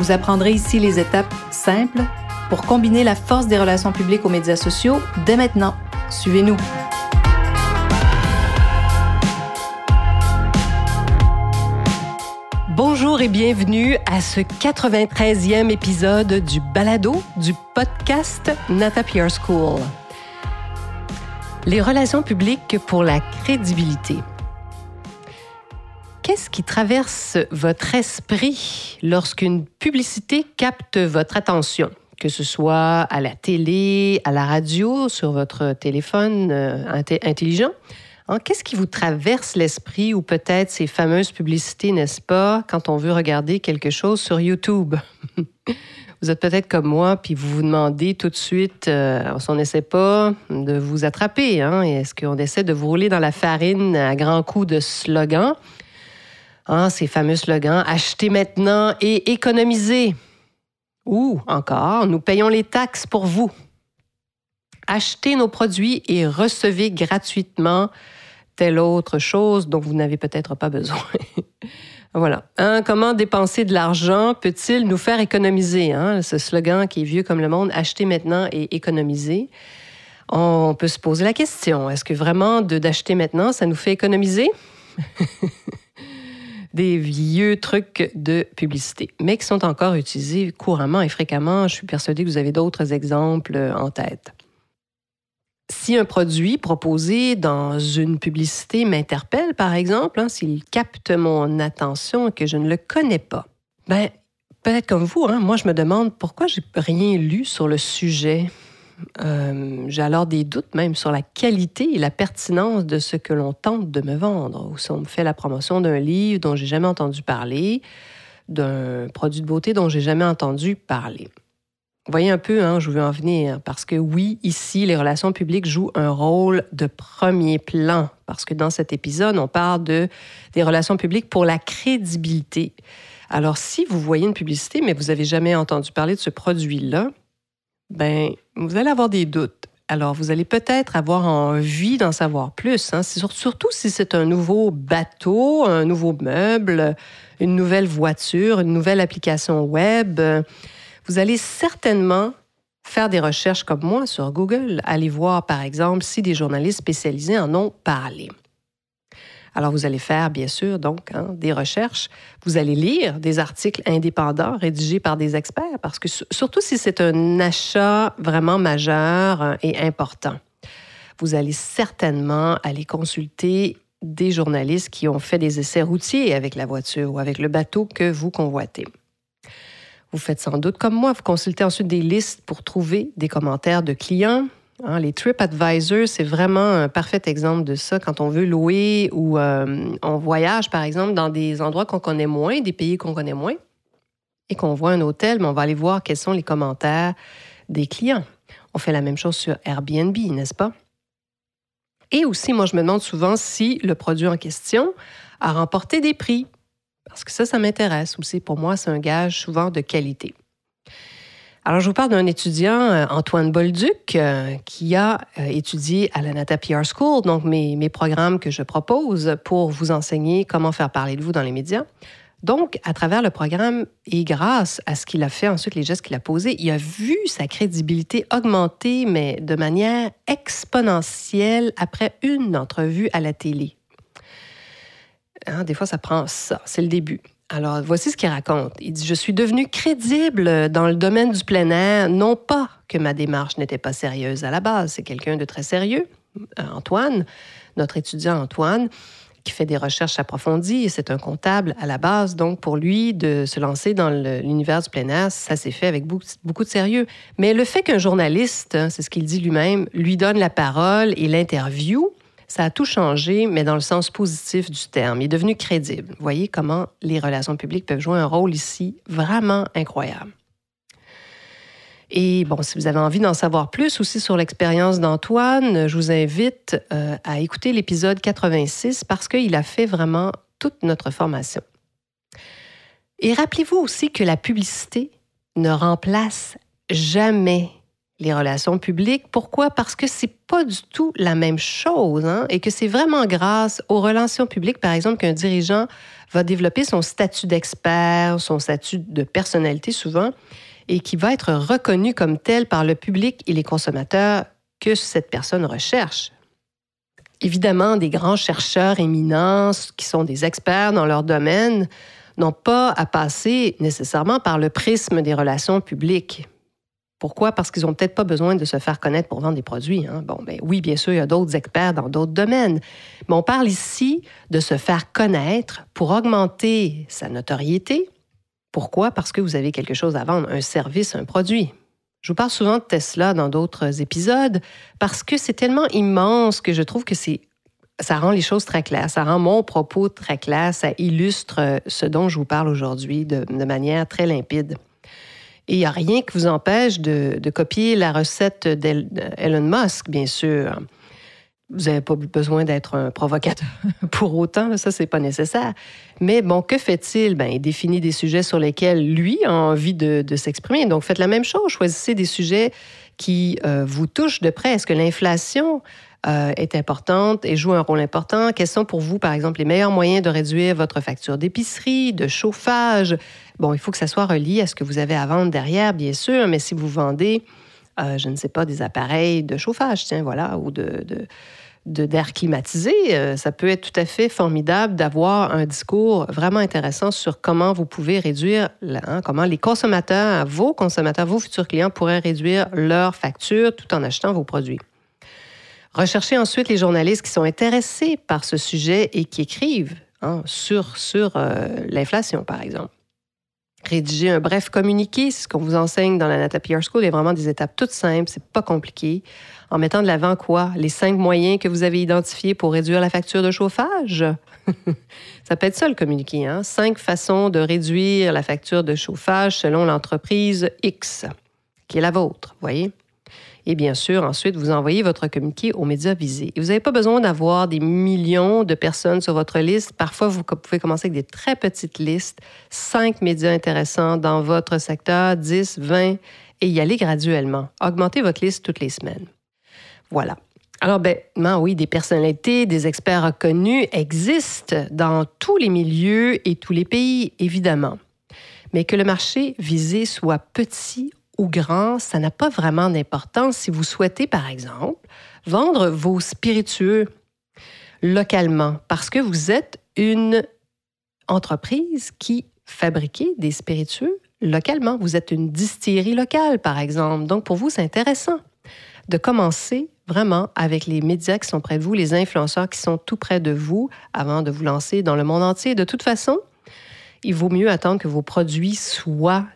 Vous apprendrez ici les étapes simples pour combiner la force des relations publiques aux médias sociaux dès maintenant. Suivez-nous. Bonjour et bienvenue à ce 93e épisode du balado du podcast Nata PR School. Les relations publiques pour la crédibilité. Traverse votre esprit lorsqu'une publicité capte votre attention? Que ce soit à la télé, à la radio, sur votre téléphone euh, intelligent, Hein, qu'est-ce qui vous traverse l'esprit ou peut-être ces fameuses publicités, n'est-ce pas, quand on veut regarder quelque chose sur YouTube? vous êtes peut-être comme moi, puis vous vous demandez tout de suite, euh, on n'essaie pas de vous attraper. Hein? Est-ce qu'on essaie de vous rouler dans la farine à grands coups de slogans? Hein, ces fameux slogans, achetez maintenant et économisez. Ou encore, nous payons les taxes pour vous. Achetez nos produits et recevez gratuitement telle autre chose dont vous n'avez peut-être pas besoin. voilà. Hein, comment dépenser de l'argent peut-il nous faire économiser? Hein? Ce slogan qui est vieux comme le monde, acheter maintenant et économiser. On peut se poser la question, est-ce que vraiment d'acheter maintenant, ça nous fait économiser? Des vieux trucs de publicité, mais qui sont encore utilisés couramment et fréquemment. Je suis persuadée que vous avez d'autres exemples en tête si un produit proposé dans une publicité m'interpelle, par exemple, hein, s'il capte mon attention et que je ne le connais pas, ben, peut-être comme vous, hein, moi je me demande pourquoi j'ai rien lu sur le sujet. Euh, j'ai alors des doutes même sur la qualité et la pertinence de ce que l'on tente de me vendre. Ou si on me fait la promotion d'un livre dont j'ai jamais entendu parler, d'un produit de beauté dont j'ai jamais entendu parler. Voyez un peu, hein, je veux en venir, parce que oui, ici, les relations publiques jouent un rôle de premier plan, parce que dans cet épisode, on parle de, des relations publiques pour la crédibilité. Alors, si vous voyez une publicité, mais vous n'avez jamais entendu parler de ce produit-là, ben, vous allez avoir des doutes. Alors, vous allez peut-être avoir envie d'en savoir plus, hein, surtout si c'est un nouveau bateau, un nouveau meuble, une nouvelle voiture, une nouvelle application web vous allez certainement faire des recherches comme moi sur Google, aller voir par exemple si des journalistes spécialisés en ont parlé. Alors vous allez faire bien sûr donc hein, des recherches, vous allez lire des articles indépendants rédigés par des experts parce que surtout si c'est un achat vraiment majeur euh, et important, vous allez certainement aller consulter des journalistes qui ont fait des essais routiers avec la voiture ou avec le bateau que vous convoitez. Vous faites sans doute comme moi, vous consultez ensuite des listes pour trouver des commentaires de clients. Hein, les TripAdvisor, c'est vraiment un parfait exemple de ça quand on veut louer ou euh, on voyage, par exemple, dans des endroits qu'on connaît moins, des pays qu'on connaît moins, et qu'on voit un hôtel, mais on va aller voir quels sont les commentaires des clients. On fait la même chose sur Airbnb, n'est-ce pas? Et aussi, moi, je me demande souvent si le produit en question a remporté des prix. Parce que ça, ça m'intéresse aussi. Pour moi, c'est un gage souvent de qualité. Alors, je vous parle d'un étudiant, euh, Antoine Bolduc, euh, qui a euh, étudié à la Nata PR School, donc mes, mes, programmes que je propose pour vous enseigner comment faire parler de vous dans les médias. Donc, à travers le programme et grâce à ce qu'il a fait, ensuite les gestes qu'il a posés, il a vu sa crédibilité augmenter, mais de manière exponentielle après une entrevue à la télé. Hein, des fois, ça prend ça. C'est le début. Alors, voici ce qu'il raconte. Il dit Je suis devenu crédible dans le domaine du plein air, non pas que ma démarche n'était pas sérieuse à la base. C'est quelqu'un de très sérieux, euh, Antoine, notre étudiant Antoine, qui fait des recherches approfondies. C'est un comptable à la base. Donc, pour lui, de se lancer dans l'univers du plein air, ça s'est fait avec beaucoup, de sérieux. Mais le fait qu'un journaliste, hein, c'est ce qu'il dit lui-même, lui donne la parole et l'interview, Ça a tout changé, mais dans le sens positif du terme. Il est devenu crédible. Voyez comment les relations publiques peuvent jouer un rôle ici vraiment incroyable. Et bon, si vous avez envie d'en savoir plus aussi sur l'expérience d'Antoine, je vous invite euh, à écouter l'épisode 86 parce qu'il a fait vraiment toute notre formation. Et rappelez-vous aussi que la publicité ne remplace jamais les relations publiques. Pourquoi? Parce que c'est pas du tout la même chose hein, et que c'est vraiment grâce aux relations publiques, par exemple, qu'un dirigeant va développer son statut d'expert, son statut de personnalité souvent, et qui va être reconnu comme tel par le public et les consommateurs que cette personne recherche. Évidemment, des grands chercheurs éminents qui sont des experts dans leur domaine n'ont pas à passer nécessairement par le prisme des relations publiques. Pourquoi? Parce qu'ils n'ont peut-être pas besoin de se faire connaître pour vendre des produits. Hein. Bon, ben oui, bien sûr, il y a d'autres experts dans d'autres domaines. Mais on parle ici de se faire connaître pour augmenter sa notoriété. Pourquoi? Parce que vous avez quelque chose à vendre, un service, un produit. Je vous parle souvent de Tesla dans d'autres épisodes parce que c'est tellement immense que je trouve que c'est ça rend les choses très claires, ça rend mon propos très clair, ça illustre ce dont je vous parle aujourd'hui de manière très limpide. Il n'y a rien qui vous empêche de, copier la recette d'Elon Musk, bien sûr. Vous n'avez pas besoin d'être un provocateur pour autant, ça, c'est pas nécessaire. Mais bon, que fait-il? Ben, il définit des sujets sur lesquels lui a envie de, s'exprimer. Donc, faites la même chose, choisissez des sujets qui euh, vous touchent de près. Est-ce que l'inflation euh, est importante et joue un rôle important. Quels sont pour vous, par exemple, les meilleurs moyens de réduire votre facture d'épicerie, de chauffage? Bon, il faut que ça soit relié à ce que vous avez à vendre derrière, bien sûr, mais si vous vendez, euh, je ne sais pas, des appareils de chauffage, tiens, voilà, ou de, d'air climatisé, euh, ça peut être tout à fait formidable d'avoir un discours vraiment intéressant sur comment vous pouvez réduire, hein, comment les consommateurs, vos consommateurs, vos futurs clients pourraient réduire leur facture tout en achetant vos produits. Recherchez ensuite les journalistes qui sont intéressés par ce sujet et qui écrivent hein, sur, sur euh, l'inflation, par exemple. Rédiger un bref communiqué, ce qu'on vous enseigne dans la Nata PR School. A vraiment des étapes toutes simples, c'est pas compliqué. En mettant de l'avant quoi? Les cinq moyens que vous avez identifiés pour réduire la facture de chauffage? ça peut être ça le communiqué. Hein? Cinq façons de réduire la facture de chauffage selon l'entreprise X, qui est la vôtre, voyez? Et bien sûr, ensuite, vous envoyez votre communiqué aux médias visés. Et vous n'avez pas besoin d'avoir des millions de personnes sur votre liste. Parfois, vous pouvez commencer avec des très petites listes, cinq médias intéressants dans votre secteur, 10, 20, et y aller graduellement. Augmentez votre liste toutes les semaines. Voilà. Alors, ben, oui, des personnalités, des experts reconnus existent dans tous les milieux et tous les pays, évidemment. Mais que le marché visé soit petit ou grand, ça n'a pas vraiment d'importance si vous souhaitez, par exemple, vendre vos spiritueux localement, parce que vous êtes une entreprise qui fabrique des spiritueux localement. Vous êtes une distillerie locale, par exemple. Donc, pour vous, c'est intéressant de commencer vraiment avec les médias qui sont près de vous, les influenceurs qui sont tout près de vous, avant de vous lancer dans le monde entier. De toute façon, il vaut mieux attendre que vos produits soient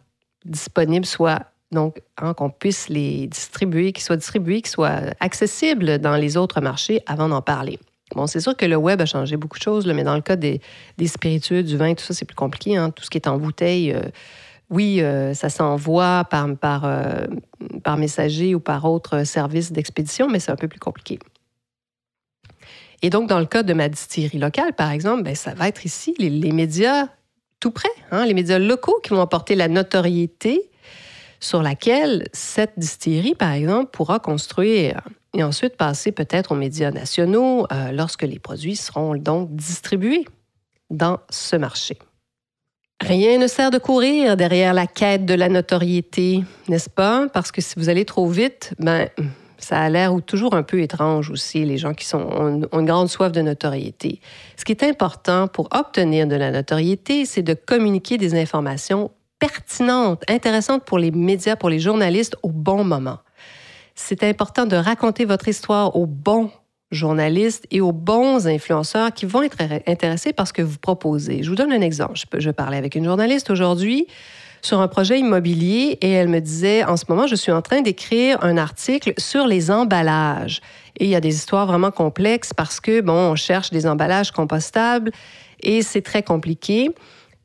disponibles, soient donc, hein, qu'on puisse les distribuer, qu'ils soient distribués, qu'ils soient accessibles dans les autres marchés avant d'en parler. Bon, c'est sûr que le web a changé beaucoup de choses, mais dans le cas des, spiritueux, du vin, tout ça, c'est plus compliqué. Hein. Tout ce qui est en bouteille, euh, oui, euh, ça s'envoie par, par, euh, par messager ou par autre service d'expédition, mais c'est un peu plus compliqué. Et donc, dans le cas de ma distillerie locale, par exemple, ben, ça va être ici les, médias tout près, hein, les médias locaux qui vont apporter la notoriété sur laquelle cette distillerie, par exemple, pourra construire et ensuite passer peut-être aux médias nationaux euh, lorsque les produits seront donc distribués dans ce marché. Rien ne sert de courir derrière la quête de la notoriété, n'est-ce pas? Parce que si vous allez trop vite, ben, ça a l'air toujours un peu étrange aussi, les gens qui ont, ont, une grande soif de notoriété. Ce qui est important pour obtenir de la notoriété, c'est de communiquer des informations pertinente, intéressante pour les médias, pour les journalistes au bon moment. C'est important de raconter votre histoire aux bons journalistes et aux bons influenceurs qui vont être intéressés par ce que vous proposez. Je vous donne un exemple. Je, je parlais avec une journaliste aujourd'hui sur un projet immobilier et elle me disait, en ce moment, je suis en train d'écrire un article sur les emballages. Et il y a des histoires vraiment complexes parce que, bon, on cherche des emballages compostables et c'est très compliqué.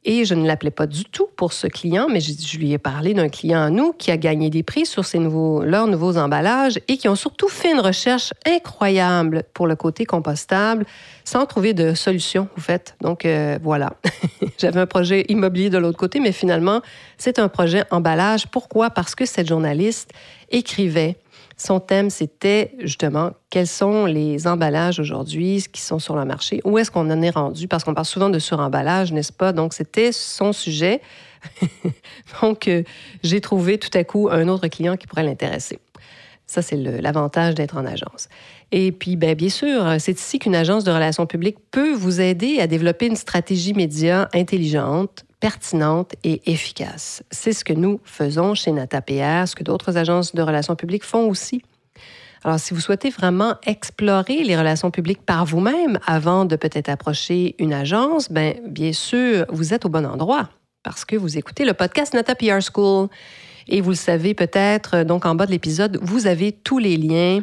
Et je ne l'appelais pas du tout pour ce client, mais je, lui ai parlé d'un client à nous qui a gagné des prix sur nouveaux, leurs nouveaux emballages et qui ont surtout fait une recherche incroyable pour le côté compostable sans trouver de solution, en fait. Donc, euh, voilà. J'avais un projet immobilier de l'autre côté, mais finalement, c'est un projet emballage. Pourquoi? Parce que cette journaliste écrivait son thème, c'était justement quels sont les emballages aujourd'hui qui sont sur le marché, où est-ce qu'on en est rendu, parce qu'on parle souvent de suremballage, n'est-ce pas? Donc, c'était son sujet. Donc, euh, j'ai trouvé tout à coup un autre client qui pourrait l'intéresser. Ça, c'est l'avantage d'être en agence. Et puis, ben, bien sûr, c'est ici qu'une agence de relations publiques peut vous aider à développer une stratégie média intelligente, pertinente et efficace. C'est ce que nous faisons chez NataPR, ce que d'autres agences de relations publiques font aussi. Alors, si vous souhaitez vraiment explorer les relations publiques par vous-même avant de peut-être approcher une agence, ben, bien sûr, vous êtes au bon endroit parce que vous écoutez le podcast NataPR School. Et vous le savez peut-être, donc en bas de l'épisode, vous avez tous les liens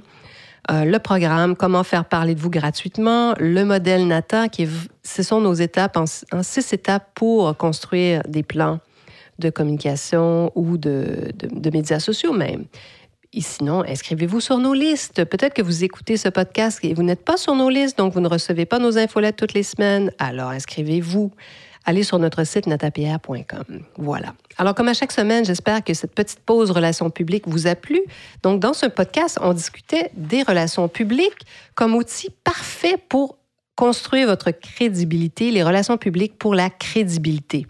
euh, le programme, comment faire parler de vous gratuitement, le modèle NATA, qui ce sont nos étapes, en, six étapes pour construire des plans de communication ou de, médias sociaux même. Et sinon, inscrivez-vous sur nos listes. Peut-être que vous écoutez ce podcast et vous n'êtes pas sur nos listes, donc vous ne recevez pas nos infolettes toutes les semaines. Alors, inscrivez-vous allez sur notre site natapierre.com. Voilà. Alors, comme à chaque semaine, j'espère que cette petite pause relations publiques vous a plu. Donc, dans ce podcast, on discutait des relations publiques comme outil parfait pour construire votre crédibilité, les relations publiques pour la crédibilité.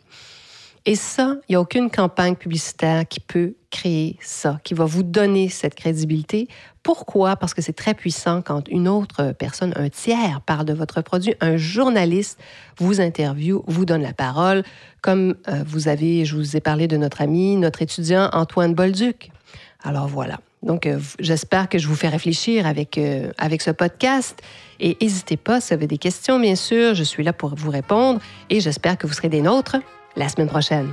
Et ça, il n'y a aucune campagne publicitaire qui peut créer ça, qui va vous donner cette crédibilité. Pourquoi? Parce que c'est très puissant quand une autre personne, un tiers, parle de votre produit. Un journaliste vous interviewe, vous donne la parole, comme euh, vous avez, je vous ai parlé de notre ami, notre étudiant Antoine Bolduc. Alors voilà. Donc, euh, j'espère que je vous fais réfléchir avec, euh, avec ce podcast. Et n'hésitez pas, si vous avez des questions, bien sûr, je suis là pour vous répondre et j'espère que vous serez des nôtres la semaine prochaine.